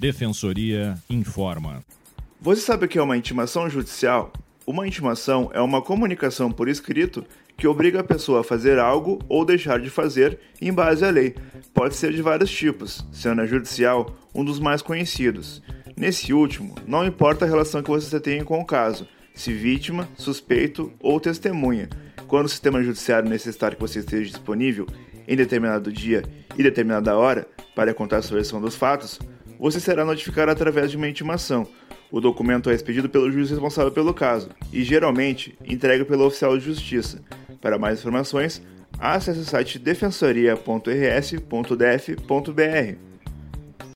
Defensoria informa. Você sabe o que é uma intimação judicial? Uma intimação é uma comunicação por escrito que obriga a pessoa a fazer algo ou deixar de fazer em base à lei. Pode ser de vários tipos, sendo a judicial um dos mais conhecidos. Nesse último, não importa a relação que você tenha com o caso, se vítima, suspeito ou testemunha. Quando o sistema judiciário necessitar que você esteja disponível em determinado dia e determinada hora para contar a sua versão dos fatos, você será notificado através de uma intimação. O documento é expedido pelo juiz responsável pelo caso e geralmente entregue pelo oficial de justiça. Para mais informações, acesse o site defensoria.rs.df.br.